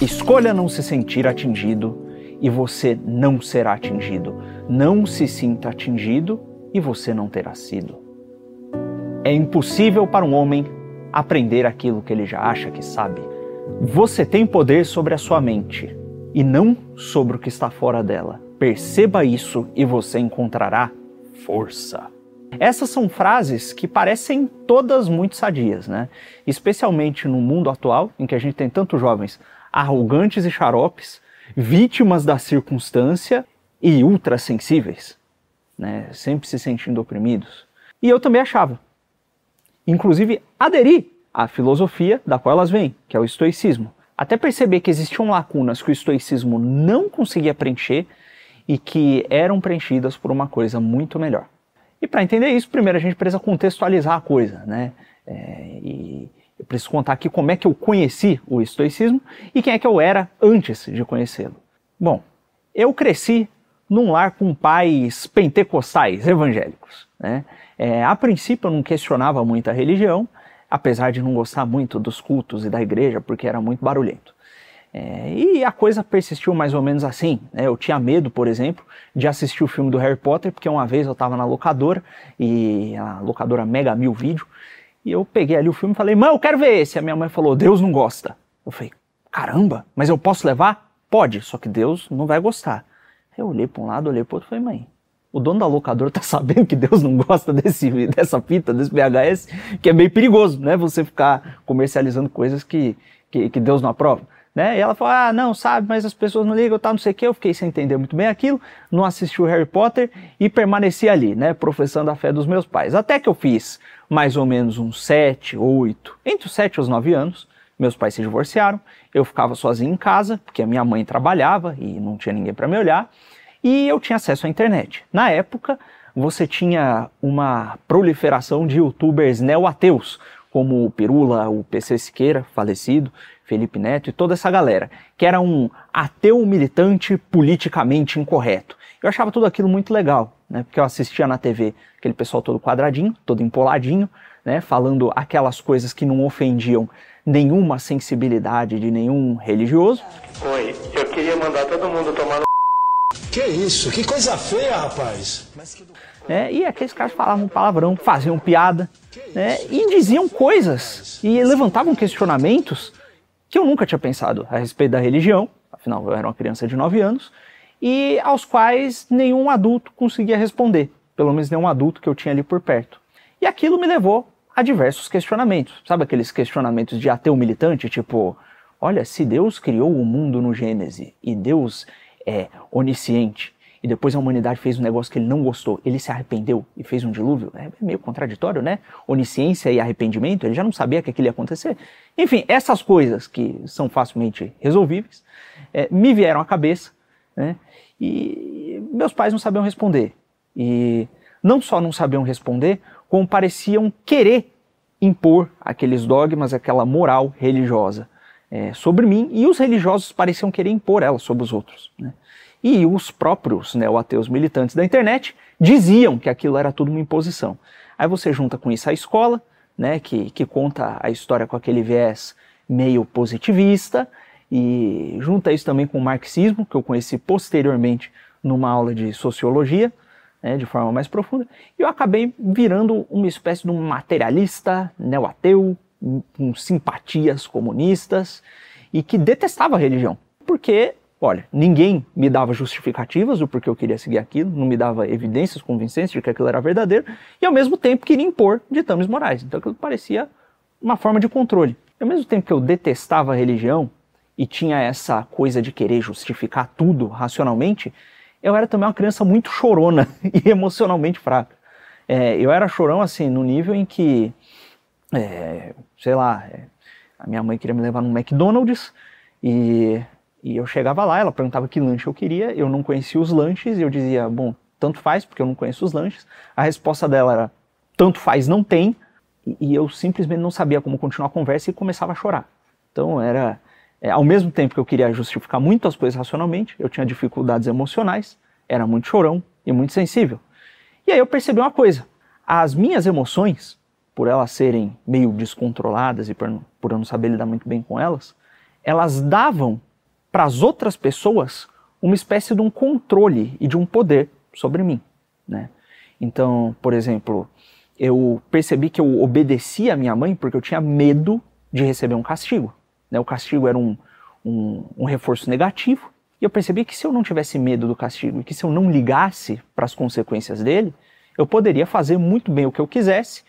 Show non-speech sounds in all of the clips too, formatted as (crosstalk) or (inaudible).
Escolha não se sentir atingido e você não será atingido. Não se sinta atingido e você não terá sido. É impossível para um homem aprender aquilo que ele já acha que sabe. Você tem poder sobre a sua mente e não sobre o que está fora dela. Perceba isso e você encontrará força. Essas são frases que parecem todas muito sadias, né? Especialmente no mundo atual, em que a gente tem tantos jovens arrogantes e xaropes, vítimas da circunstância e ultrassensíveis, né? Sempre se sentindo oprimidos. E eu também achava. Inclusive, aderi à filosofia da qual elas vêm, que é o estoicismo. Até perceber que existiam lacunas que o estoicismo não conseguia preencher e que eram preenchidas por uma coisa muito melhor. E para entender isso, primeiro a gente precisa contextualizar a coisa, né? É, e eu preciso contar aqui como é que eu conheci o estoicismo e quem é que eu era antes de conhecê-lo. Bom, eu cresci num lar com pais pentecostais evangélicos. Né? É, a princípio eu não questionava muito a religião, apesar de não gostar muito dos cultos e da igreja, porque era muito barulhento. É, e a coisa persistiu mais ou menos assim. Né? Eu tinha medo, por exemplo, de assistir o filme do Harry Potter, porque uma vez eu estava na locadora, e a locadora Mega Mil Vídeo, e eu peguei ali o filme e falei, mãe, eu quero ver esse. A minha mãe falou, Deus não gosta. Eu falei, caramba, mas eu posso levar? Pode, só que Deus não vai gostar. Eu olhei para um lado, olhei para outro e falei, mãe, o dono da locadora tá (laughs) sabendo que Deus não gosta desse, dessa fita, desse VHS, que é meio perigoso, né? Você ficar comercializando coisas que, que, que Deus não aprova. Né? E ela falou, ah, não, sabe, mas as pessoas não ligam, tá, não sei o que. Eu fiquei sem entender muito bem aquilo, não assisti o Harry Potter e permaneci ali, né, professando a fé dos meus pais. Até que eu fiz mais ou menos uns 7, 8, entre os 7 e os 9 anos, meus pais se divorciaram, eu ficava sozinho em casa, porque a minha mãe trabalhava e não tinha ninguém para me olhar, e eu tinha acesso à internet. Na época, você tinha uma proliferação de youtubers neo-ateus, como o Pirula, o PC Siqueira, falecido, Felipe Neto e toda essa galera, que era um ateu militante politicamente incorreto. Eu achava tudo aquilo muito legal, né? Porque eu assistia na TV aquele pessoal todo quadradinho, todo empoladinho, né? Falando aquelas coisas que não ofendiam nenhuma sensibilidade de nenhum religioso. Oi, eu queria mandar todo mundo tomar no... Que isso? Que coisa feia, rapaz! É, e aqueles caras falavam palavrão, faziam piada, né, e diziam coisas e levantavam questionamentos que eu nunca tinha pensado a respeito da religião, afinal eu era uma criança de 9 anos, e aos quais nenhum adulto conseguia responder, pelo menos nenhum adulto que eu tinha ali por perto. E aquilo me levou a diversos questionamentos. Sabe aqueles questionamentos de ateu militante, tipo, olha, se Deus criou o mundo no Gênese e Deus é onisciente, e depois a humanidade fez um negócio que ele não gostou, ele se arrependeu e fez um dilúvio, é meio contraditório, né? Onisciência e arrependimento, ele já não sabia que aquilo ia acontecer. Enfim, essas coisas que são facilmente resolvíveis é, me vieram à cabeça, né? E meus pais não sabiam responder. E não só não sabiam responder, como pareciam querer impor aqueles dogmas, aquela moral religiosa é, sobre mim, e os religiosos pareciam querer impor ela sobre os outros. Né? E os próprios neo-ateus militantes da internet diziam que aquilo era tudo uma imposição. Aí você junta com isso a escola, né, que, que conta a história com aquele viés meio positivista, e junta isso também com o marxismo, que eu conheci posteriormente numa aula de sociologia, né, de forma mais profunda, e eu acabei virando uma espécie de um materialista, neo-ateu, com simpatias comunistas, e que detestava a religião, porque Olha, ninguém me dava justificativas do porquê eu queria seguir aquilo, não me dava evidências convincentes de que aquilo era verdadeiro, e ao mesmo tempo queria impor ditames morais. Então aquilo parecia uma forma de controle. E ao mesmo tempo que eu detestava a religião e tinha essa coisa de querer justificar tudo racionalmente, eu era também uma criança muito chorona (laughs) e emocionalmente fraca. É, eu era chorão assim, no nível em que, é, sei lá, é, a minha mãe queria me levar num McDonald's e e eu chegava lá, ela perguntava que lanche eu queria, eu não conhecia os lanches, e eu dizia, bom, tanto faz, porque eu não conheço os lanches. A resposta dela era, tanto faz, não tem, e, eu simplesmente não sabia como continuar a conversa e começava a chorar. Então era, é, ao mesmo tempo que eu queria justificar muitas coisas racionalmente, eu tinha dificuldades emocionais, era muito chorão e muito sensível. E aí eu percebi uma coisa, as minhas emoções, por elas serem meio descontroladas e por, por eu não saber lidar muito bem com elas, elas davam para as outras pessoas uma espécie de um controle e de um poder sobre mim. Né? Então, por exemplo, eu percebi que eu obedecia a minha mãe porque eu tinha medo de receber um castigo. Né? O castigo era um, um, um reforço negativo, e eu percebi que se eu não tivesse medo do castigo e que se eu não ligasse para as consequências dele, eu poderia fazer muito bem o que eu quisesse,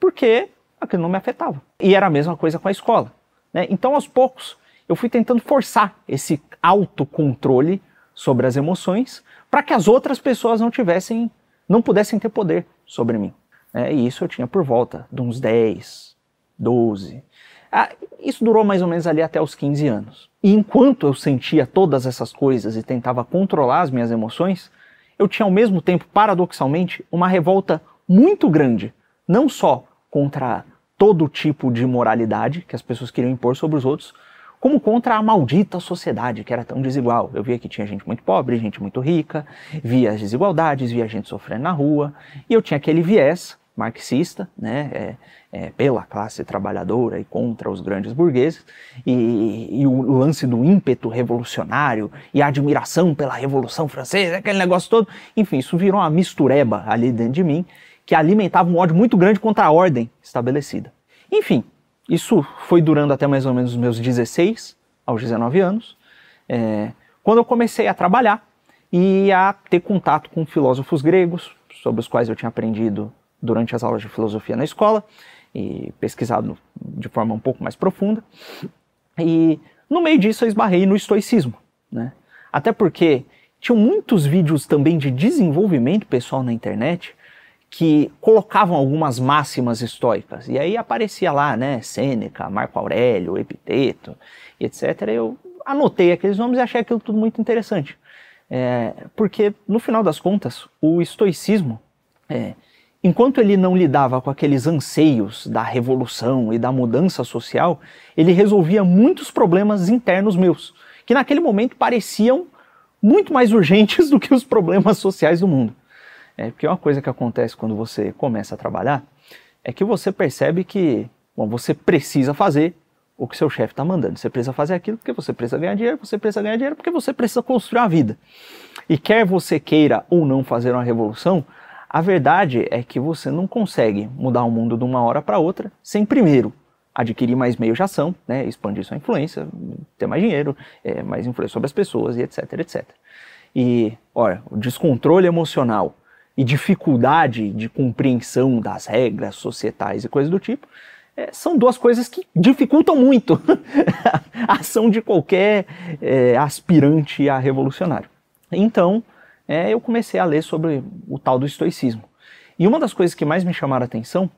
porque aquilo não me afetava. E era a mesma coisa com a escola. Né? Então, aos poucos, eu fui tentando forçar esse autocontrole sobre as emoções para que as outras pessoas não tivessem, não pudessem ter poder sobre mim. É, e isso eu tinha por volta de uns 10, 12. Ah, isso durou mais ou menos ali até os 15 anos. E enquanto eu sentia todas essas coisas e tentava controlar as minhas emoções, eu tinha ao mesmo tempo, paradoxalmente, uma revolta muito grande, não só contra todo tipo de moralidade que as pessoas queriam impor sobre os outros, como contra a maldita sociedade que era tão desigual. Eu via que tinha gente muito pobre, gente muito rica, via as desigualdades, via gente sofrendo na rua, e eu tinha aquele viés marxista, né, é, é, pela classe trabalhadora e contra os grandes burgueses, e, e, o lance do ímpeto revolucionário e a admiração pela Revolução Francesa, aquele negócio todo, enfim, isso virou uma mistureba ali dentro de mim, que alimentava um ódio muito grande contra a ordem estabelecida. Enfim, isso foi durando até mais ou menos os meus 16 aos 19 anos, é, quando eu comecei a trabalhar e a ter contato com filósofos gregos, sobre os quais eu tinha aprendido durante as aulas de filosofia na escola e pesquisado de forma um pouco mais profunda. E no meio disso eu esbarrei no estoicismo, né? Até porque tinham muitos vídeos também de desenvolvimento pessoal na internet que colocavam algumas máximas estoicas. E aí aparecia lá, né, Sêneca, Marco Aurélio, Epiteto, etc. Eu anotei aqueles nomes e achei aquilo tudo muito interessante. É, porque, no final das contas, o estoicismo, é, enquanto ele não lidava com aqueles anseios da revolução e da mudança social, ele resolvia muitos problemas internos meus, que naquele momento pareciam muito mais urgentes (laughs) do que os problemas sociais do mundo. É, porque uma coisa que acontece quando você começa a trabalhar é que você percebe que bom, você precisa fazer o que seu chefe está mandando. Você precisa fazer aquilo porque você precisa ganhar dinheiro, você precisa ganhar dinheiro porque você precisa construir a vida. E quer você queira ou não fazer uma revolução, a verdade é que você não consegue mudar o mundo de uma hora para outra sem primeiro adquirir mais meios de ação, né, expandir sua influência, ter mais dinheiro, é, mais influência sobre as pessoas e etc, etc. E, olha, o descontrole emocional e dificuldade de compreensão das regras societais e coisas do tipo, é, são duas coisas que dificultam muito (laughs) a ação de qualquer é, aspirante a revolucionário. Então, é, eu comecei a ler sobre o tal do estoicismo. E uma das coisas que mais me chamaram a atenção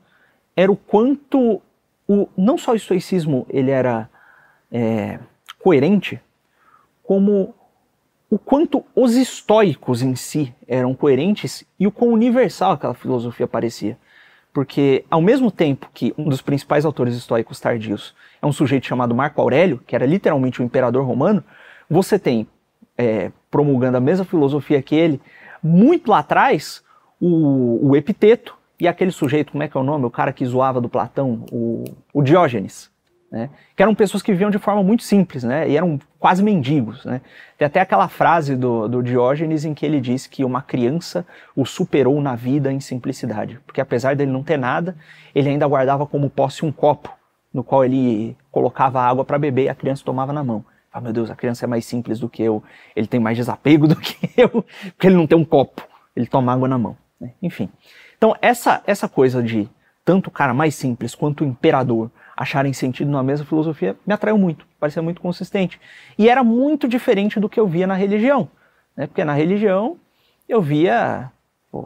era o quanto o, não só o estoicismo ele era é, coerente, como o quanto os estoicos em si eram coerentes e o quão universal aquela filosofia parecia. Porque, ao mesmo tempo que um dos principais autores estoicos tardios é um sujeito chamado Marco Aurélio, que era literalmente o imperador romano, você tem, é, promulgando a mesma filosofia que ele, muito lá atrás, o, o Epiteto e aquele sujeito, como é que é o nome? O cara que zoava do Platão, o, o Diógenes né? que eram pessoas que viviam de forma muito simples, né? e eram quase mendigos. Né? Tem até aquela frase do, do Diógenes em que ele diz que uma criança o superou na vida em simplicidade, porque apesar dele não ter nada, ele ainda guardava como posse um copo, no qual ele colocava água para beber e a criança tomava na mão. Ah, meu Deus, a criança é mais simples do que eu, ele tem mais desapego (laughs) do que eu, porque ele não tem um copo, ele toma água na mão. Né? Enfim. Então, essa, essa coisa de tanto o cara mais simples quanto o imperador acharem sentido na mesma filosofia me atraiu muito, parecia muito consistente. E era muito diferente do que eu via na religião, né? porque na religião eu via,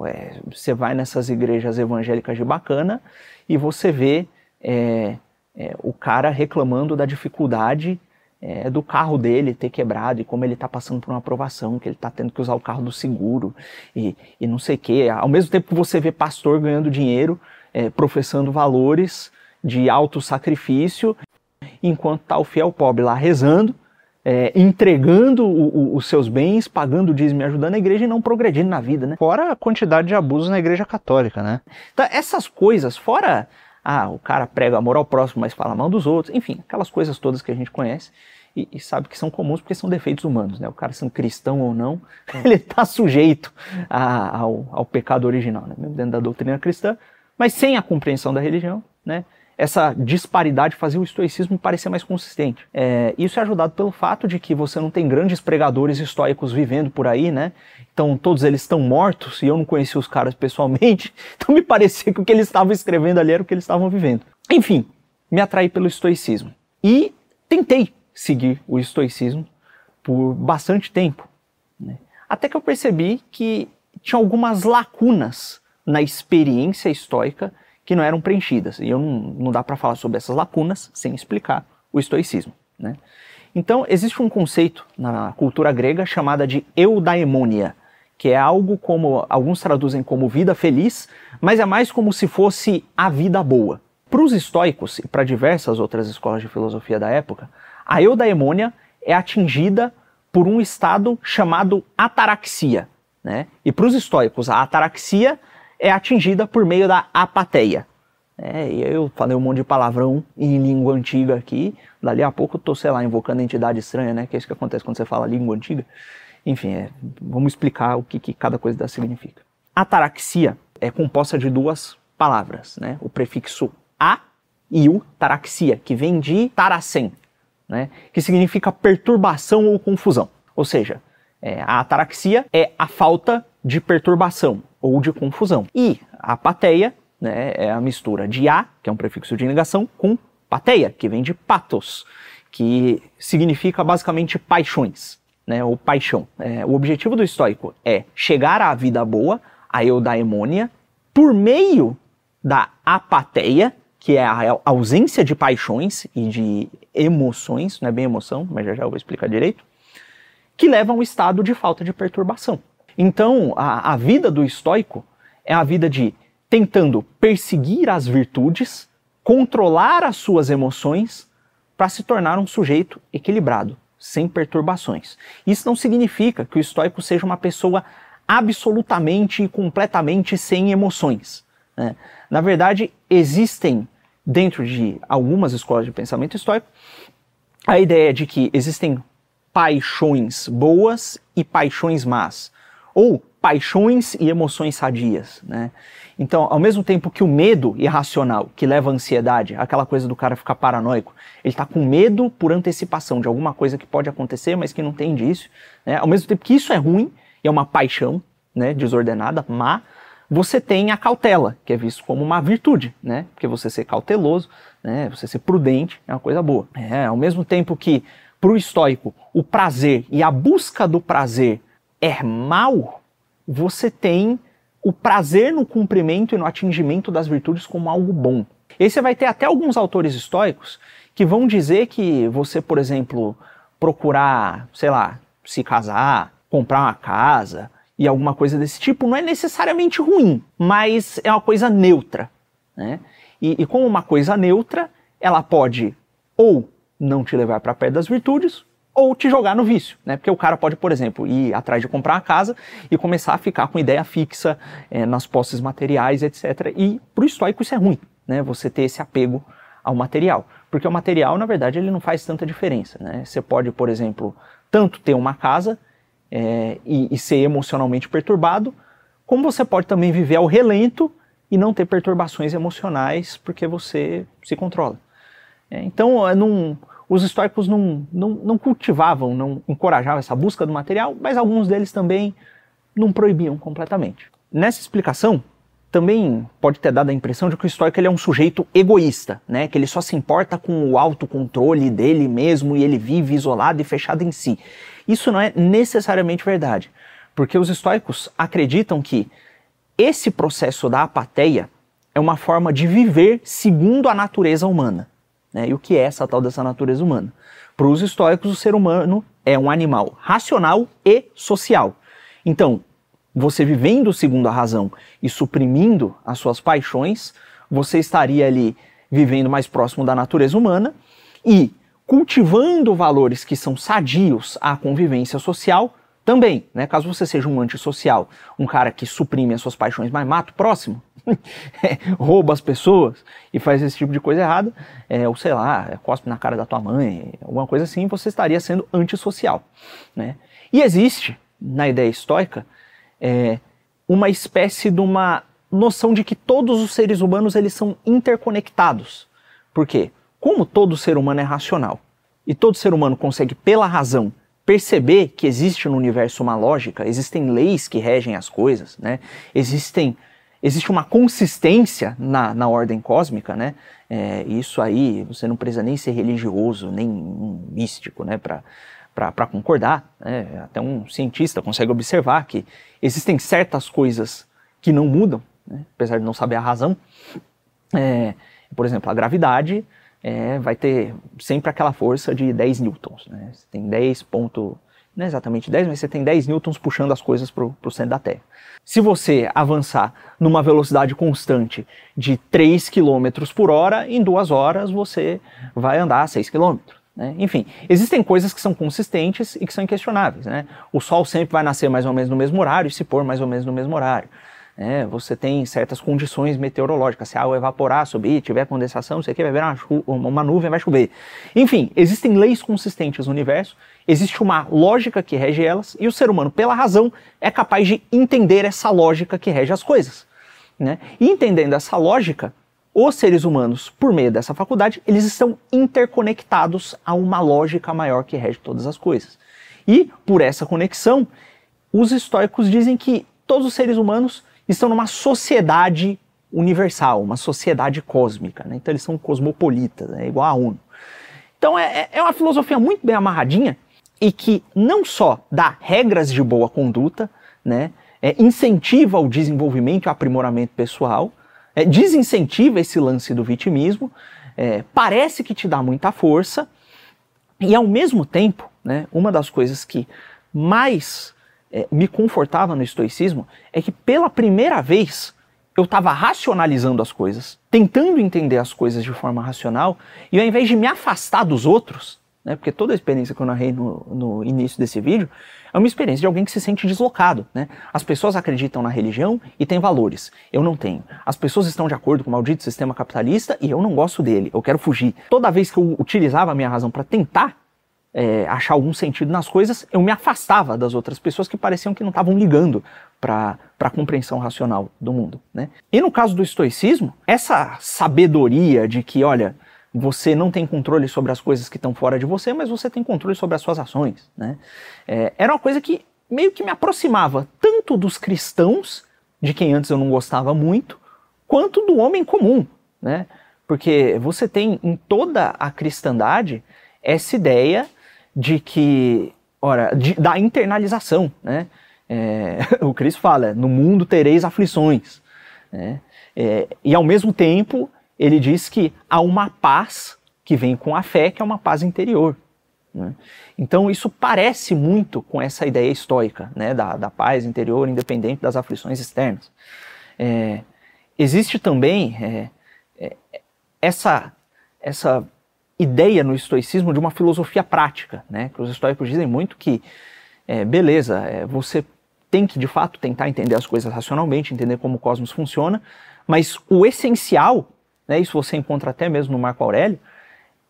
é, você vai nessas igrejas evangélicas de bacana e você vê é, é, o cara reclamando da dificuldade é, do carro dele ter quebrado e como ele está passando por uma aprovação, que ele está tendo que usar o carro do seguro e, e não sei o quê. Ao mesmo tempo que você vê pastor ganhando dinheiro, é, professando valores de alto sacrifício, enquanto está o fiel pobre lá rezando, é, entregando o, o, os seus bens, pagando o dízimo e ajudando a igreja e não progredindo na vida, né? Fora a quantidade de abusos na igreja católica, né? Então, essas coisas, fora ah, o cara prega amor ao próximo, mas fala mal dos outros, enfim, aquelas coisas todas que a gente conhece. e, e, sabe que são comuns porque são defeitos humanos, né? O cara sendo cristão ou não, (laughs) ele está sujeito a, ao, ao, pecado original, né? Mesmo dentro da doutrina cristã, mas sem a compreensão da religião, né? Essa disparidade fazia o estoicismo parecer mais consistente. É, isso é ajudado pelo fato de que você não tem grandes pregadores estoicos vivendo por aí, né? Então todos eles estão mortos e eu não conheci os caras pessoalmente, (laughs) então me parecia que o que eles estavam escrevendo ali era o que eles estavam vivendo. Enfim, me atraí pelo estoicismo e tentei seguir o estoicismo por bastante tempo. Né? Até que eu percebi que tinha algumas lacunas na experiência estoica que não eram preenchidas. E eu não, não dá para falar sobre essas lacunas sem explicar o estoicismo. Né? Então, existe um conceito na cultura grega chamada de eudaimonia, que é algo como alguns traduzem como vida feliz, mas é mais como se fosse a vida boa. Para os estoicos e para diversas outras escolas de filosofia da época, a eudaimônia é atingida por um estado chamado ataraxia. Né? E para os estoicos, a ataraxia é atingida por meio da apateia. É, eu falei um monte de palavrão em língua antiga aqui, dali a pouco eu tô, sei lá, invocando entidade estranha, né? Que é isso que acontece quando você fala língua antiga. Enfim, é, vamos explicar o que, que cada coisa significa. Ataraxia é composta de duas palavras, né? O prefixo a e o taraxia, que vem de taracem, né, que significa perturbação ou confusão. Ou seja, é, a ataraxia é a falta de perturbação ou de confusão. E a apateia né, é a mistura de a, que é um prefixo de negação, com pateia, que vem de patos, que significa basicamente paixões, né, ou paixão. É, o objetivo do estoico é chegar à vida boa, a eudaimônia, por meio da apateia, que é a ausência de paixões e de emoções, não é bem emoção, mas já já eu vou explicar direito, que leva a um estado de falta de perturbação. Então, a, a vida do estoico é a vida de tentando perseguir as virtudes, controlar as suas emoções para se tornar um sujeito equilibrado, sem perturbações. Isso não significa que o estoico seja uma pessoa absolutamente e completamente sem emoções. Né? Na verdade, existem dentro de algumas escolas de pensamento estoico a ideia de que existem paixões boas e paixões más, ou paixões e emoções sadias, né? Então, ao mesmo tempo que o medo irracional, que leva à ansiedade, aquela coisa do cara ficar paranoico, ele está com medo por antecipação de alguma coisa que pode acontecer, mas que não tem indício, né? Ao mesmo tempo que isso é ruim, e é uma paixão, né, desordenada, má, você tem a cautela, que é visto como uma virtude, né? Porque você ser cauteloso, né? Você ser prudente é uma coisa boa. É, ao mesmo tempo que para o estoico o prazer e a busca do prazer é mal, você tem o prazer no cumprimento e no atingimento das virtudes como algo bom. E aí você vai ter até alguns autores estoicos que vão dizer que você, por exemplo, procurar, sei lá, se casar, comprar uma casa, e alguma coisa desse tipo não é necessariamente ruim, mas é uma coisa neutra. Né? E, e como uma coisa neutra, ela pode ou não te levar para perto das virtudes, ou te jogar no vício, né? Porque o cara pode, por exemplo, ir atrás de comprar uma casa e começar a ficar com ideia fixa é, nas posses materiais, etc. E para o estoico isso é ruim, né? Você ter esse apego ao material, porque o material, na verdade, ele não faz tanta diferença, né? Você pode, por exemplo, tanto ter uma casa é, e, e, ser emocionalmente perturbado, como você pode também viver ao relento e não ter perturbações emocionais porque você se controla. É, então, é, não, os históricos não, não, não cultivavam, não encorajavam essa busca do material, mas alguns deles também não proibiam completamente. Nessa explicação, também pode ter dado a impressão de que o estoico ele é um sujeito egoísta, né? que ele só se importa com o autocontrole dele mesmo e ele vive isolado e fechado em si. Isso não é necessariamente verdade, porque os estoicos acreditam que esse processo da apatia é uma forma de viver segundo a natureza humana. Né? E o que é essa tal dessa natureza humana? Para os estoicos, o ser humano é um animal racional e social. Então, você vivendo segundo a razão e suprimindo as suas paixões, você estaria ali vivendo mais próximo da natureza humana e cultivando valores que são sadios à convivência social também, né? Caso você seja um antissocial, um cara que suprime as suas paixões, mas mata o próximo, (laughs) rouba as pessoas e faz esse tipo de coisa errada, é, ou sei lá, cospe na cara da tua mãe, alguma coisa assim, você estaria sendo antissocial. Né? E existe, na ideia estoica, é, uma espécie de uma noção de que todos os seres humanos eles são interconectados. Por quê? Como todo ser humano é racional e todo ser humano consegue, pela razão, perceber que existe no universo uma lógica, existem leis que regem as coisas, né? existem, existe uma consistência na, na ordem cósmica, né? É, isso aí você não precisa nem ser religioso, nem um místico né? para concordar. Né? Até um cientista consegue observar que existem certas coisas que não mudam, né? apesar de não saber a razão. É, por exemplo, a gravidade é, vai ter sempre aquela força de 10 newtons. Né? Você tem 10 ponto, não é exatamente 10, mas você tem 10 newtons puxando as coisas para o centro da Terra. Se você avançar numa velocidade constante de 3 km por hora, em duas horas você vai andar 6 km. Né? Enfim, existem coisas que são consistentes e que são inquestionáveis. Né? O Sol sempre vai nascer mais ou menos no mesmo horário e se pôr mais ou menos no mesmo horário. É, você tem certas condições meteorológicas. Se a água evaporar, subir, tiver condensação, isso aqui vai uma, uma nuvem, vai chover. Enfim, existem leis consistentes no universo, existe uma lógica que rege elas, e o ser humano, pela razão, é capaz de entender essa lógica que rege as coisas. Né? E entendendo essa lógica, os seres humanos, por meio dessa faculdade, eles estão interconectados a uma lógica maior que rege todas as coisas. E, por essa conexão, os históricos dizem que todos os seres humanos estão numa sociedade universal, uma sociedade cósmica. Né? Então eles são cosmopolitas, é igual a ONU. Então é, é, é uma filosofia muito bem amarradinha e que não só dá regras de boa conduta, né? É, incentiva o desenvolvimento e o aprimoramento pessoal, é, desincentiva esse lance do vitimismo, é, parece que te dá muita força, e ao mesmo tempo, né, uma das coisas que mais é, me confortava no estoicismo é que pela primeira vez eu estava racionalizando as coisas, tentando entender as coisas de forma racional, e ao invés de me afastar dos outros, né, porque toda a experiência que eu narrei no, no início desse vídeo é uma experiência de alguém que se sente deslocado. Né? As pessoas acreditam na religião e têm valores. Eu não tenho. As pessoas estão de acordo com o maldito sistema capitalista e eu não gosto dele. Eu quero fugir. Toda vez que eu utilizava a minha razão para tentar é, achar algum sentido nas coisas, eu me afastava das outras pessoas que pareciam que não estavam ligando para a compreensão racional do mundo. Né? E no caso do estoicismo, essa sabedoria de que, olha, você não tem controle sobre as coisas que estão fora de você, mas você tem controle sobre as suas ações. Né? É, era uma coisa que meio que me aproximava tanto dos cristãos, de quem antes eu não gostava muito, quanto do homem comum. Né? Porque você tem em toda a cristandade essa ideia de que, ora, de, da internalização, né? É, (laughs) o Cristo fala, no mundo tereis aflições, né? É, e ao mesmo tempo ele diz que há uma paz que vem com a fé, que é uma paz interior. Né? Então isso parece muito com essa ideia estoica, né? da, da paz interior independente das aflições externas. É, existe também é, é, essa, essa ideia no estoicismo de uma filosofia prática, né? Que os estoicos dizem muito que, é, beleza, é, você tem que de fato tentar entender as coisas racionalmente, entender como o cosmos funciona, mas o essencial, né, isso você encontra até mesmo no Marco Aurélio,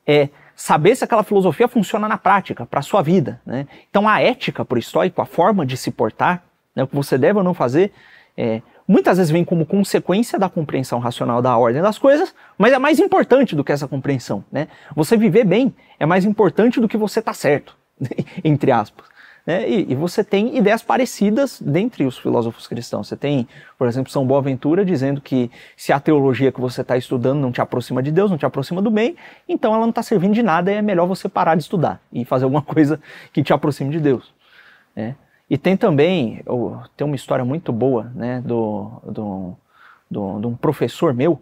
é saber se aquela filosofia funciona na prática, para a sua vida. Né? Então a ética para o estoico, a forma de se portar, né, o que você deve ou não fazer, é, muitas vezes vem como consequência da compreensão racional da ordem das coisas, mas é mais importante do que essa compreensão. Né? Você viver bem é mais importante do que você estar tá certo, (laughs) entre aspas. Né? E, e, você tem ideias parecidas dentre os filósofos cristãos. Você tem, por exemplo, São Boaventura dizendo que se a teologia que você está estudando não te aproxima de Deus, não te aproxima do bem, então ela não está servindo de nada e é melhor você parar de estudar e fazer alguma (laughs) coisa que te aproxime de Deus. Né? E tem também, tem uma história muito boa, né, do, do, do, de um professor meu,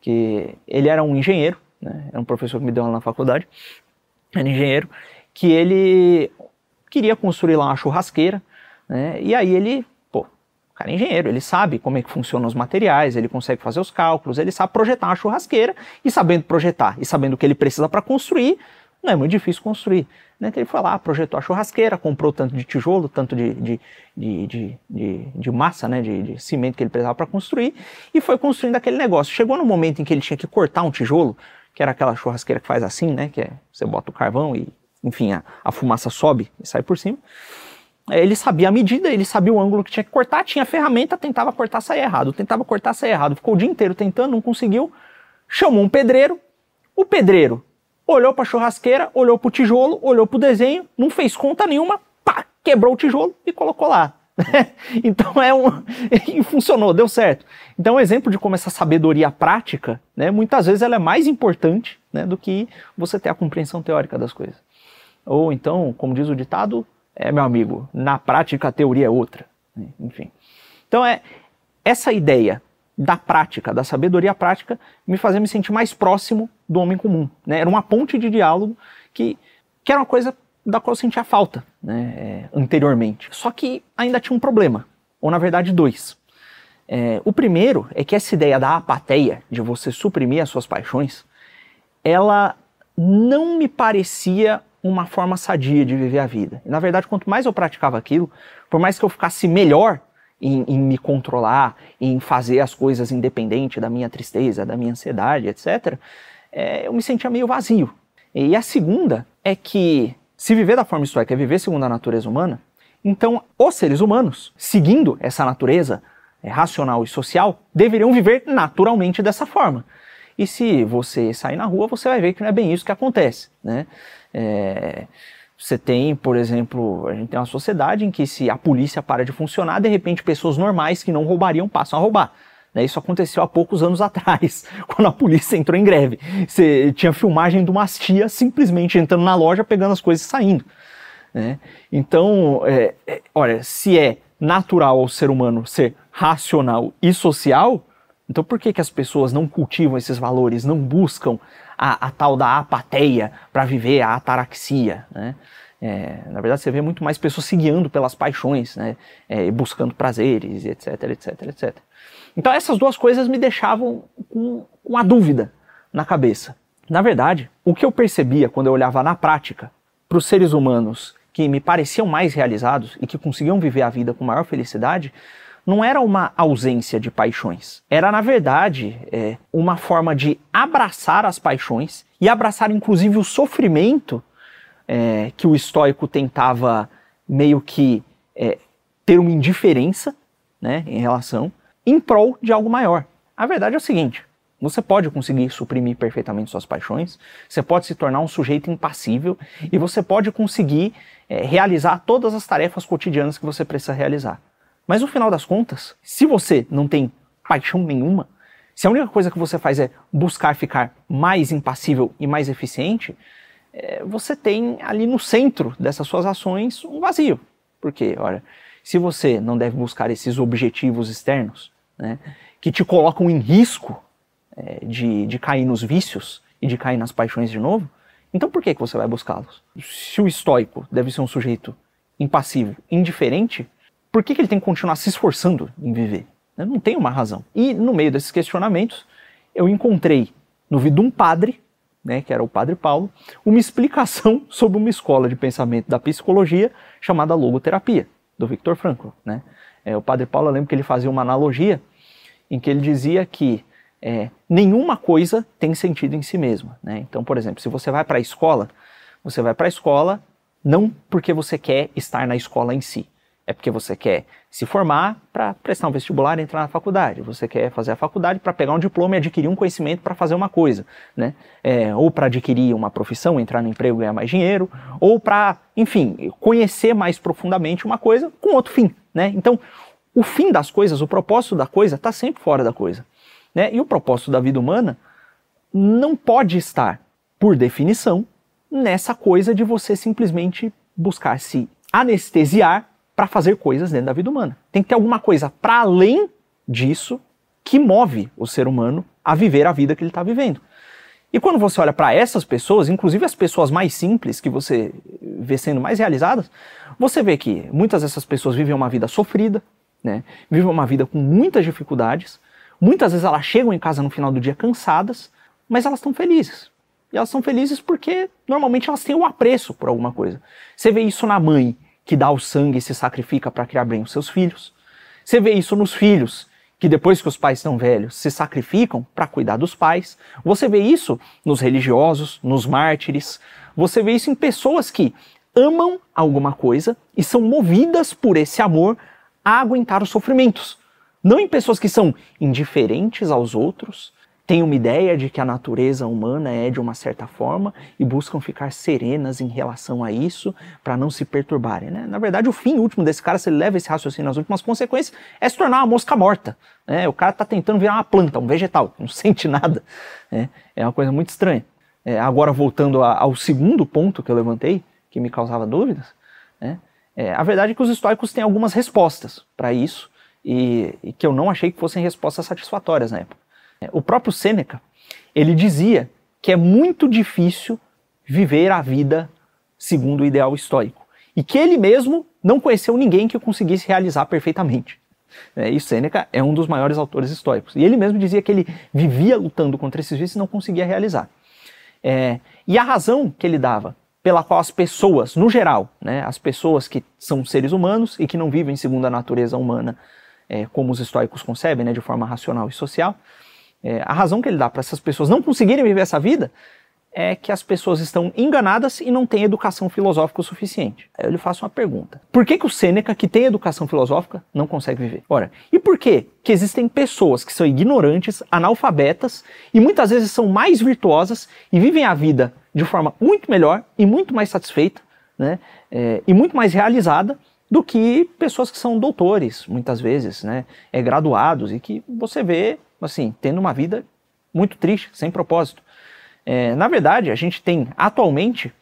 que ele era um engenheiro, né, era um professor que me deu lá na faculdade, era engenheiro, que ele queria construir lá uma churrasqueira, né, e aí ele, pô, o cara é engenheiro, ele sabe como é que funcionam os materiais, ele consegue fazer os cálculos, ele sabe projetar uma churrasqueira, e sabendo projetar, e sabendo o que ele precisa para construir, não é muito difícil construir. Né? Ele foi lá, projetou a churrasqueira, comprou tanto de tijolo, tanto de, de, de, de, de, massa, né? de, de cimento que ele precisava para construir, e foi construindo aquele negócio. Chegou no momento em que ele tinha que cortar um tijolo, que era aquela churrasqueira que faz assim, né? que é, você bota o carvão e, enfim, a, a fumaça sobe e sai por cima. É, ele sabia a medida, ele sabia o ângulo que tinha que cortar, tinha ferramenta, tentava cortar, sair errado, tentava cortar, sair errado. Ficou o dia inteiro tentando, não conseguiu. Chamou um pedreiro. O pedreiro olhou para a churrasqueira, olhou para o tijolo, olhou para o desenho, não fez conta nenhuma, pá, quebrou o tijolo e colocou lá. (laughs) então é um. (laughs) e funcionou, deu certo. Então um exemplo de como essa sabedoria prática, né, muitas vezes ela é mais importante né, do que você ter a compreensão teórica das coisas. Ou então, como diz o ditado, é, meu amigo, na prática a teoria é outra. Enfim. Então é essa ideia da prática, da sabedoria prática, me fazia me sentir mais próximo do homem comum. Né? Era uma ponte de diálogo que, que era uma coisa da qual eu sentia falta né, é, anteriormente. Só que ainda tinha um problema, ou na verdade dois. É, o primeiro é que essa ideia da apatia, de você suprimir as suas paixões, ela não me parecia uma forma sadia de viver a vida. E, na verdade, quanto mais eu praticava aquilo, por mais que eu ficasse melhor em, em, me controlar, em fazer as coisas independente da minha tristeza, da minha ansiedade, etc., é, eu me sentia meio vazio. E a segunda é que, se viver da forma estoica é viver segundo a natureza humana, então os seres humanos, seguindo essa natureza é, racional e social, deveriam viver naturalmente dessa forma. E se você sair na rua, você vai ver que não é bem isso que acontece. Né? É, você tem, por exemplo, a gente tem uma sociedade em que se a polícia para de funcionar, de repente pessoas normais que não roubariam passam a roubar. Né? Isso aconteceu há poucos anos (laughs) atrás, quando a polícia entrou em greve. Você tinha filmagem de uma tia simplesmente entrando na loja, pegando as coisas e saindo. Né? Então, é, é, olha, se é natural ao ser humano ser racional e social, então por que, que as pessoas não cultivam esses valores, não buscam a, a tal da apatia para viver a ataraxia? Né? É, na verdade, você vê muito mais pessoas se guiando pelas paixões, né? É, buscando prazeres, etc, etc, etc. Então essas duas coisas me deixavam com uma dúvida na cabeça. Na verdade, o que eu percebia quando eu olhava na prática para os seres humanos que me pareciam mais realizados e que conseguiam viver a vida com maior felicidade não era uma ausência de paixões. Era, na verdade, é, uma forma de abraçar as paixões e abraçar, inclusive, o sofrimento é, que o estoico tentava meio que é, ter uma indiferença né, em relação, em prol de algo maior. A verdade é o seguinte: você pode conseguir suprimir perfeitamente suas paixões, você pode se tornar um sujeito impassível e você pode conseguir é, realizar todas as tarefas cotidianas que você precisa realizar. Mas no final das contas, se você não tem paixão nenhuma, se a única coisa que você faz é buscar ficar mais impassível e mais eficiente, é, você tem ali no centro dessas suas ações um vazio. Porque, olha, se você não deve buscar esses objetivos externos, né, que te colocam em risco é, de, de cair nos vícios e de cair nas paixões de novo, então por que, que você vai buscá-los? Se o estoico deve ser um sujeito impassivo, indiferente, por que, que ele tem que continuar se esforçando em viver? Não tem uma razão. E no meio desses questionamentos, eu encontrei no vídeo de um padre, né, que era o padre Paulo, uma explicação (laughs) sobre uma escola de pensamento da psicologia chamada logoterapia, do Victor Frankl. Né? É, o padre Paulo, eu lembro que ele fazia uma analogia em que ele dizia que é, nenhuma coisa tem sentido em si mesma. Né? Então, por exemplo, se você vai para a escola, você vai para a escola não porque você quer estar na escola em si, é porque você quer se formar para prestar um vestibular e entrar na faculdade. Você quer fazer a faculdade para pegar um diploma e adquirir um conhecimento para fazer uma coisa, né? É, ou para adquirir uma profissão, entrar no emprego e ganhar mais dinheiro, ou para, enfim, conhecer mais profundamente uma coisa com outro fim, né? Então, o fim das coisas, o propósito da coisa está sempre fora da coisa, né? E o propósito da vida humana não pode estar, por definição, nessa coisa de você simplesmente buscar se anestesiar para fazer coisas dentro da vida humana. Tem que ter alguma coisa para além disso que move o ser humano a viver a vida que ele está vivendo. E quando você olha para essas pessoas, inclusive as pessoas mais simples que você vê sendo mais realizadas, você vê que muitas dessas pessoas vivem uma vida sofrida, né? vivem uma vida com muitas dificuldades, muitas vezes elas chegam em casa no final do dia cansadas, mas elas estão felizes. E elas são felizes porque normalmente elas têm o um apreço por alguma coisa. Você vê isso na mãe que dá o sangue e se sacrifica para criar bem os seus filhos. Você vê isso nos filhos que depois que os pais estão velhos se sacrificam para cuidar dos pais. Você vê isso nos religiosos, nos mártires. Você vê isso em pessoas que amam alguma coisa e são movidas por esse amor a aguentar os sofrimentos. Não em pessoas que são indiferentes aos outros, têm uma ideia de que a natureza humana é de uma certa forma e buscam ficar serenas em relação a isso para não se perturbarem. Né? Na verdade, o fim último desse cara, se ele leva esse raciocínio às últimas consequências, é se tornar uma mosca morta. Né? O cara está tentando virar uma planta, um vegetal, (laughs) não sente nada. Né? É uma coisa muito estranha. É, agora, voltando a, ao segundo ponto que eu levantei, que me causava dúvidas, né? é, a verdade é que os estoicos têm algumas respostas para isso e, e que eu não achei que fossem respostas satisfatórias na época. O próprio Sêneca, ele dizia que é muito difícil viver a vida segundo o ideal estoico. E que ele mesmo não conheceu ninguém que o conseguisse realizar perfeitamente. É, e Sêneca é um dos maiores autores estoicos. E ele mesmo dizia que ele vivia lutando contra esses vícios e não conseguia realizar. É, e a razão que ele dava pela qual as pessoas, no geral, né, as pessoas que são seres humanos e que não vivem segundo a natureza humana, é, como os estoicos concebem, né, de forma racional e social, é, a razão que ele dá para essas pessoas não conseguirem viver essa vida é que as pessoas estão enganadas e não têm educação filosófica o suficiente. Aí eu lhe faço uma pergunta. Por que, que o Sêneca, que tem educação filosófica, não consegue viver? Ora, e por que, que existem pessoas que são ignorantes, analfabetas e muitas vezes são mais virtuosas e vivem a vida de forma muito melhor e muito mais satisfeita né, é, e muito mais realizada do que pessoas que são doutores, muitas vezes, né, é, graduados e que você vê assim, tendo uma vida muito triste, sem propósito. É, na verdade, a gente tem atualmente,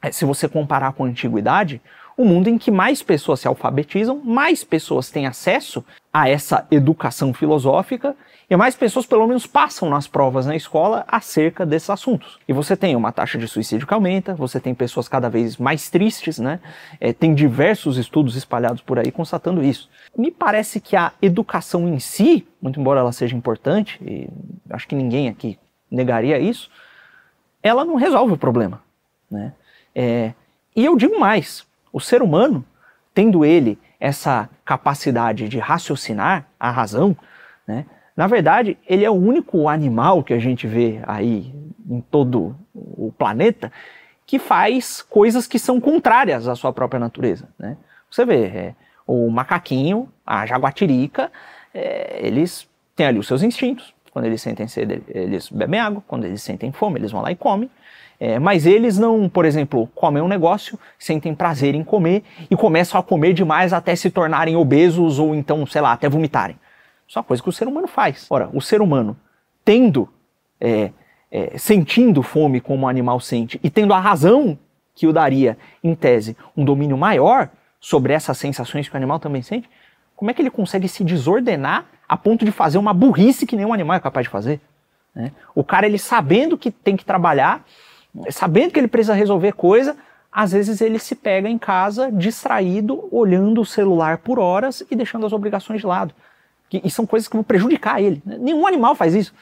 é, se você comparar com a antiguidade, um mundo em que mais pessoas se alfabetizam, mais pessoas têm acesso a essa educação filosófica e mais pessoas, pelo menos, passam nas provas na escola acerca desses assuntos. E você tem uma taxa de suicídio que aumenta, você tem pessoas cada vez mais tristes, né? É, tem diversos estudos espalhados por aí constatando isso. Me parece que a educação em si, muito embora ela seja importante, e acho que ninguém aqui negaria isso, ela não resolve o problema. Né? É, e eu digo mais: o ser humano, tendo ele essa capacidade de raciocinar a razão, né, na verdade, ele é o único animal que a gente vê aí em todo o planeta que faz coisas que são contrárias à sua própria natureza. Né? Você vê, é, o macaquinho, a jaguatirica, é, eles têm ali os seus instintos. Quando eles sentem sede, eles bebem água. Quando eles sentem fome, eles vão lá e comem. É, mas eles não, por exemplo, comem um negócio, sentem prazer em comer e começam a comer demais até se tornarem obesos ou então, sei lá, até vomitarem. Isso é uma coisa que o ser humano faz. Ora, o ser humano, tendo, é, é, sentindo fome como o animal sente e tendo a razão que o daria, em tese, um domínio maior sobre essas sensações que o animal também sente, como é que ele consegue se desordenar a ponto de fazer uma burrice que nenhum animal é capaz de fazer? Né? O cara, ele sabendo que tem que trabalhar, sabendo que ele precisa resolver coisa, às vezes ele se pega em casa distraído, olhando o celular por horas e deixando as obrigações de lado. Que, e são coisas que vão prejudicar ele. Né? Nenhum animal faz isso.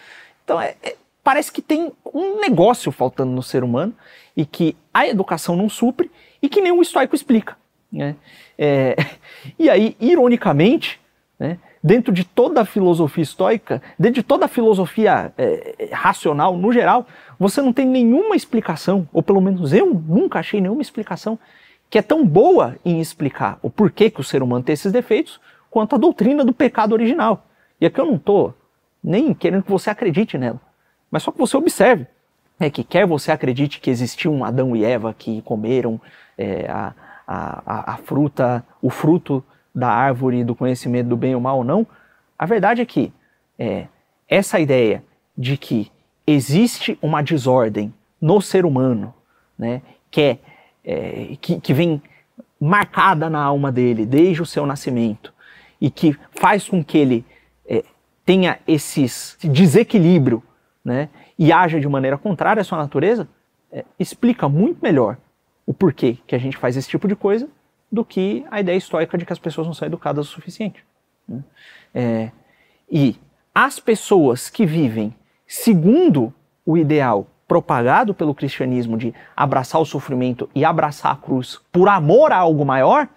Então, é, é, parece que tem um negócio faltando no ser humano e que a educação não supre e que nenhum estoico explica. Né? É, (laughs) e aí, ironicamente, né, dentro de toda a filosofia estoica, dentro de toda a filosofia é, racional no geral, você não tem nenhuma explicação, ou pelo menos eu nunca achei nenhuma explicação que é tão boa em explicar o porquê que o ser humano tem esses defeitos, quanto a doutrina do pecado original. E aqui eu não estou nem querendo que você acredite nela, mas só que você observe é que quer você acredite que existiu um Adão e Eva que comeram é, a, a, a, fruta, o fruto da árvore do conhecimento do bem e mal ou não, a verdade é que é, essa ideia de que existe uma desordem no ser humano, né, que, é, é que, que vem marcada na alma dele desde o seu nascimento, e que faz com que ele é, tenha esses, esse desequilíbrio né, e haja de maneira contrária à sua natureza, é, explica muito melhor o porquê que a gente faz esse tipo de coisa do que a ideia estoica de que as pessoas não são educadas o suficiente. Né? É, e as pessoas que vivem segundo o ideal propagado pelo cristianismo de abraçar o sofrimento e abraçar a cruz por amor a algo maior,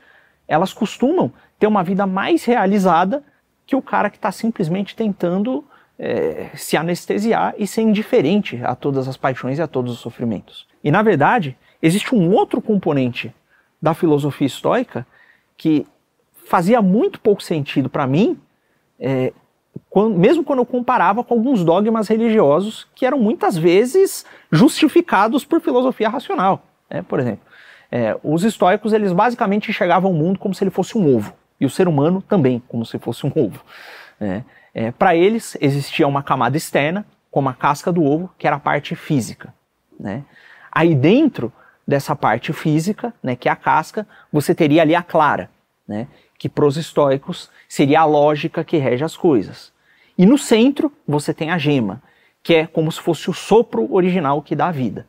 elas costumam ter uma vida mais realizada que o cara que está simplesmente tentando é, se anestesiar e ser indiferente a todas as paixões e a todos os sofrimentos. E na verdade, existe um outro componente da filosofia estoica que fazia muito pouco sentido para mim, é, quando, mesmo quando eu comparava com alguns dogmas religiosos que eram muitas vezes justificados por filosofia racional. Né? Por exemplo, é, os estoicos eles basicamente enxergavam o mundo como se ele fosse um ovo e o ser humano também como se fosse um (laughs) ovo. Né? É, Para eles existia uma camada externa, como a casca do ovo, que era a parte física. Né? Aí dentro dessa parte física, né, que é a casca, você teria ali a clara, né, que para os estoicos seria a lógica que rege as coisas. E no centro você tem a gema, que é como se fosse o sopro original que dá a vida.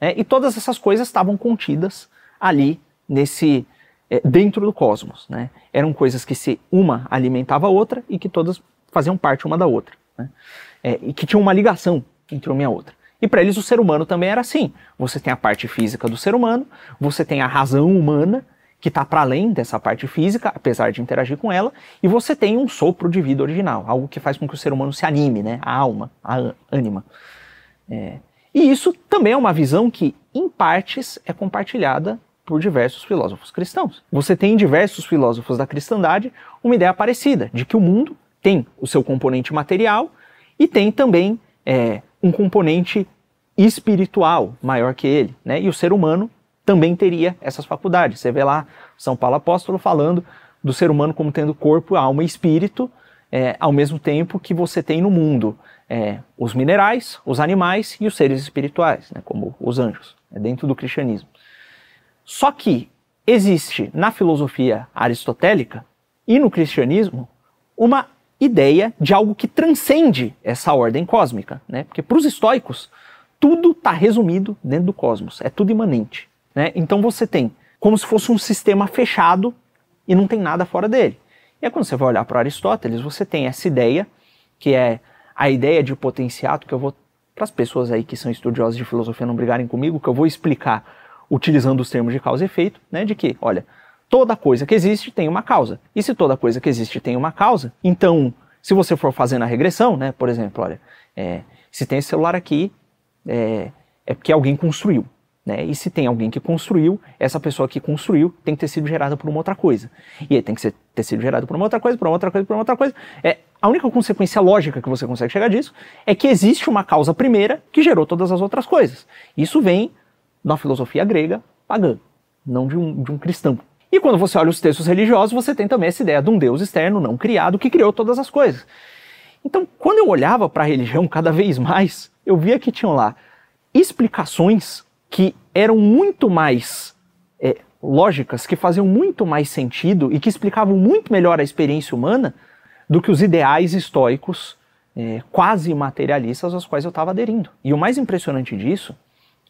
Né? E todas essas coisas estavam contidas ali nesse é, dentro do cosmos. Né? Eram coisas que se uma alimentava a outra e que todas faziam parte uma da outra. Né? É, e que tinham uma ligação entre uma e a outra. E para eles o ser humano também era assim. Você tem a parte física do ser humano, você tem a razão humana, que está para além dessa parte física, apesar de interagir com ela, e você tem um sopro de vida original, algo que faz com que o ser humano se anime, né? a alma, a ânima. É. E isso também é uma visão que, em partes, é compartilhada por diversos filósofos cristãos. Você tem em diversos filósofos da cristandade uma ideia parecida, de que o mundo tem o seu componente material e tem também é, um componente espiritual maior que ele, né? E o ser humano também teria essas faculdades. Você vê lá São Paulo Apóstolo falando do ser humano como tendo corpo, alma e espírito, é, ao mesmo tempo que você tem no mundo é, os minerais, os animais e os seres espirituais, né, como os anjos, é dentro do cristianismo. Só que existe na filosofia aristotélica e no cristianismo uma ideia de algo que transcende essa ordem cósmica, né? Porque para os estoicos tudo está resumido dentro do cosmos, é tudo imanente. Né? Então você tem como se fosse um sistema fechado e não tem nada fora dele. E aí quando você vai olhar para Aristóteles, você tem essa ideia, que é a ideia de potenciato, que eu vou, para as pessoas aí que são estudiosas de filosofia não brigarem comigo, que eu vou explicar utilizando os termos de causa e efeito, né, de que, olha, toda coisa que existe tem uma causa. E se toda coisa que existe tem uma causa, então, se você for fazendo a regressão, né, por exemplo, olha, é, se tem esse celular aqui, é, é porque alguém construiu. Né? E se tem alguém que construiu, essa pessoa que construiu tem que ter sido gerada por uma outra coisa. E aí tem que ser, ter sido gerada por uma outra coisa, por uma outra coisa, por uma outra coisa. É, a única consequência lógica que você consegue chegar disso é que existe uma causa primeira que gerou todas as outras coisas. Isso vem da filosofia grega pagã, não de um, de um cristão. E quando você olha os textos religiosos, você tem também essa ideia de um Deus externo, não criado, que criou todas as coisas. Então, quando eu olhava para a religião (laughs) cada vez mais, eu via que tinham lá explicações que eram muito mais é, lógicas, que faziam muito mais sentido e que explicavam muito melhor a experiência humana do que os ideais estoicos é, quase materialistas aos quais eu estava aderindo. E o mais impressionante disso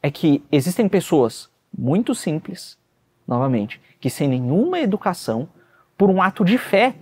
é que existem pessoas muito simples, novamente, que sem nenhuma educação, por um ato de fé,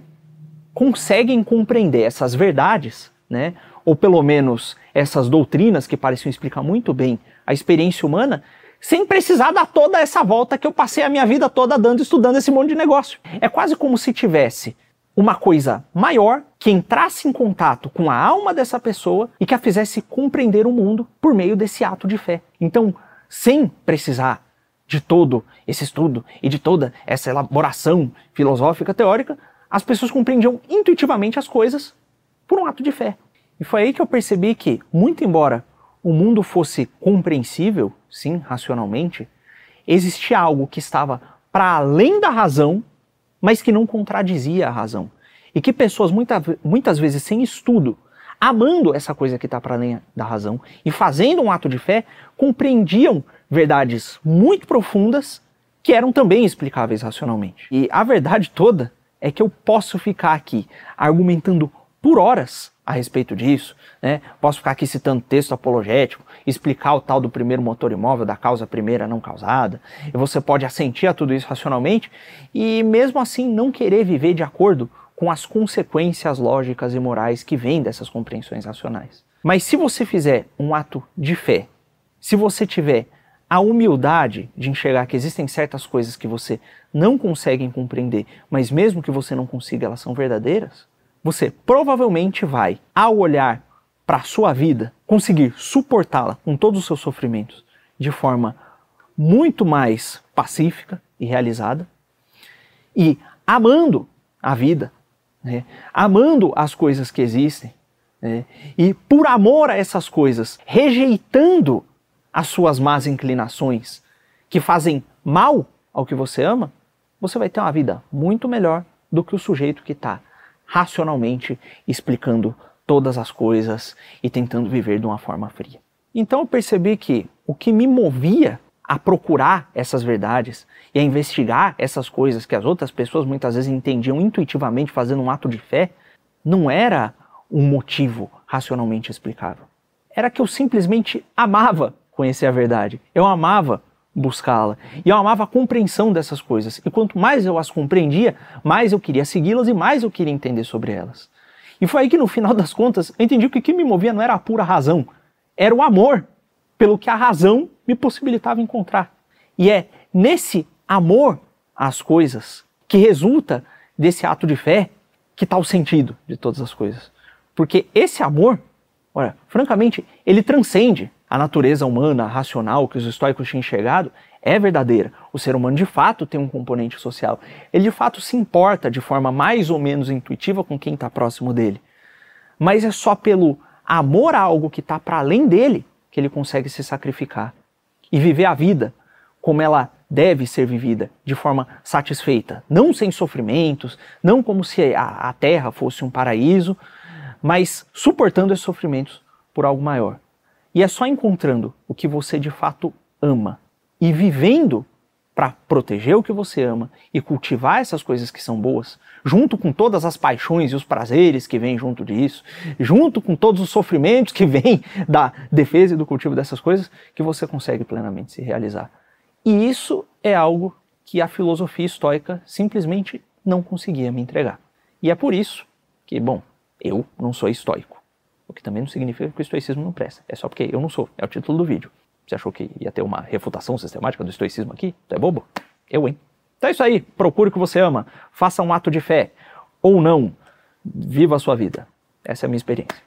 conseguem compreender essas verdades, né? ou pelo menos essas doutrinas que pareciam explicar muito bem a experiência humana, sem precisar dar toda essa volta que eu passei a minha vida toda dando, estudando esse monte de negócio. É quase como se tivesse uma coisa maior que entrasse em contato com a alma dessa pessoa e que a fizesse compreender o mundo por meio desse ato de fé. Então, sem precisar de todo esse estudo e de toda essa elaboração filosófica teórica, as pessoas compreendiam intuitivamente as coisas por um ato de fé. E foi aí que eu percebi que, muito embora o mundo fosse compreensível, sim, racionalmente, existia algo que estava para além da razão, mas que não contradizia a razão. E que pessoas, muita, muitas vezes sem estudo, amando essa coisa que está para além da razão e fazendo um ato de fé, compreendiam verdades muito profundas que eram também explicáveis racionalmente. E a verdade toda é que eu posso ficar aqui argumentando por horas a respeito disso, né? Posso ficar aqui citando texto apologético, explicar o tal do primeiro motor imóvel, da causa primeira não causada, e você pode assentir a tudo isso racionalmente e mesmo assim não querer viver de acordo com as consequências lógicas e morais que vêm dessas compreensões racionais. Mas se você fizer um ato de fé, se você tiver a humildade de enxergar que existem certas coisas que você não consegue compreender, mas mesmo que você não consiga, elas são verdadeiras, você provavelmente vai, ao olhar para a sua vida, conseguir suportá-la com todos os seus sofrimentos de forma muito mais pacífica e realizada, e amando a vida, né? amando as coisas que existem, né? e por amor a essas coisas, rejeitando as suas más inclinações que fazem mal ao que você ama, você vai ter uma vida muito melhor do que o sujeito que está racionalmente explicando todas as coisas e tentando viver de uma forma fria. Então eu percebi que o que me movia a procurar essas verdades e a investigar essas coisas que as outras pessoas muitas vezes entendiam intuitivamente fazendo um ato de fé, não era um motivo racionalmente explicável. Era que eu simplesmente amava conhecer a verdade. Eu amava buscá-la. E eu amava a compreensão dessas coisas. E quanto mais eu as compreendia, mais eu queria segui-las e mais eu queria entender sobre elas. E foi aí que no final das contas eu entendi que o que me movia não era a pura razão, era o amor pelo que a razão me possibilitava encontrar. E é nesse amor às coisas que resulta desse ato de fé que está o sentido de todas as coisas. Porque esse amor, olha, francamente, ele transcende a natureza humana, racional, que os estoicos tinham enxergado, é verdadeira. O ser humano de fato tem um componente social. Ele de fato se importa de forma mais ou menos intuitiva com quem está próximo dele. Mas é só pelo amor a algo que está para além dele que ele consegue se sacrificar e viver a vida como ela deve ser vivida, de forma satisfeita, não sem sofrimentos, não como se a, a terra fosse um paraíso, mas suportando esses sofrimentos por algo maior. E é só encontrando o que você de fato ama e vivendo para proteger o que você ama e cultivar essas coisas que são boas, junto com todas as paixões e os prazeres que vêm junto disso, junto com todos os sofrimentos que (laughs) vêm da defesa e do cultivo dessas coisas, que você consegue plenamente se realizar. E isso é algo que a filosofia estoica simplesmente não conseguia me entregar. E é por isso que, bom, eu não sou estoico. O que também não significa que o estoicismo não presta. É só porque eu não sou. É o título do vídeo. Você achou que ia ter uma refutação sistemática do estoicismo aqui? Tu é bobo? Eu, hein? Então é isso aí. Procure o que você ama. Faça um ato de fé. Ou não. Viva a sua vida. Essa é a minha experiência.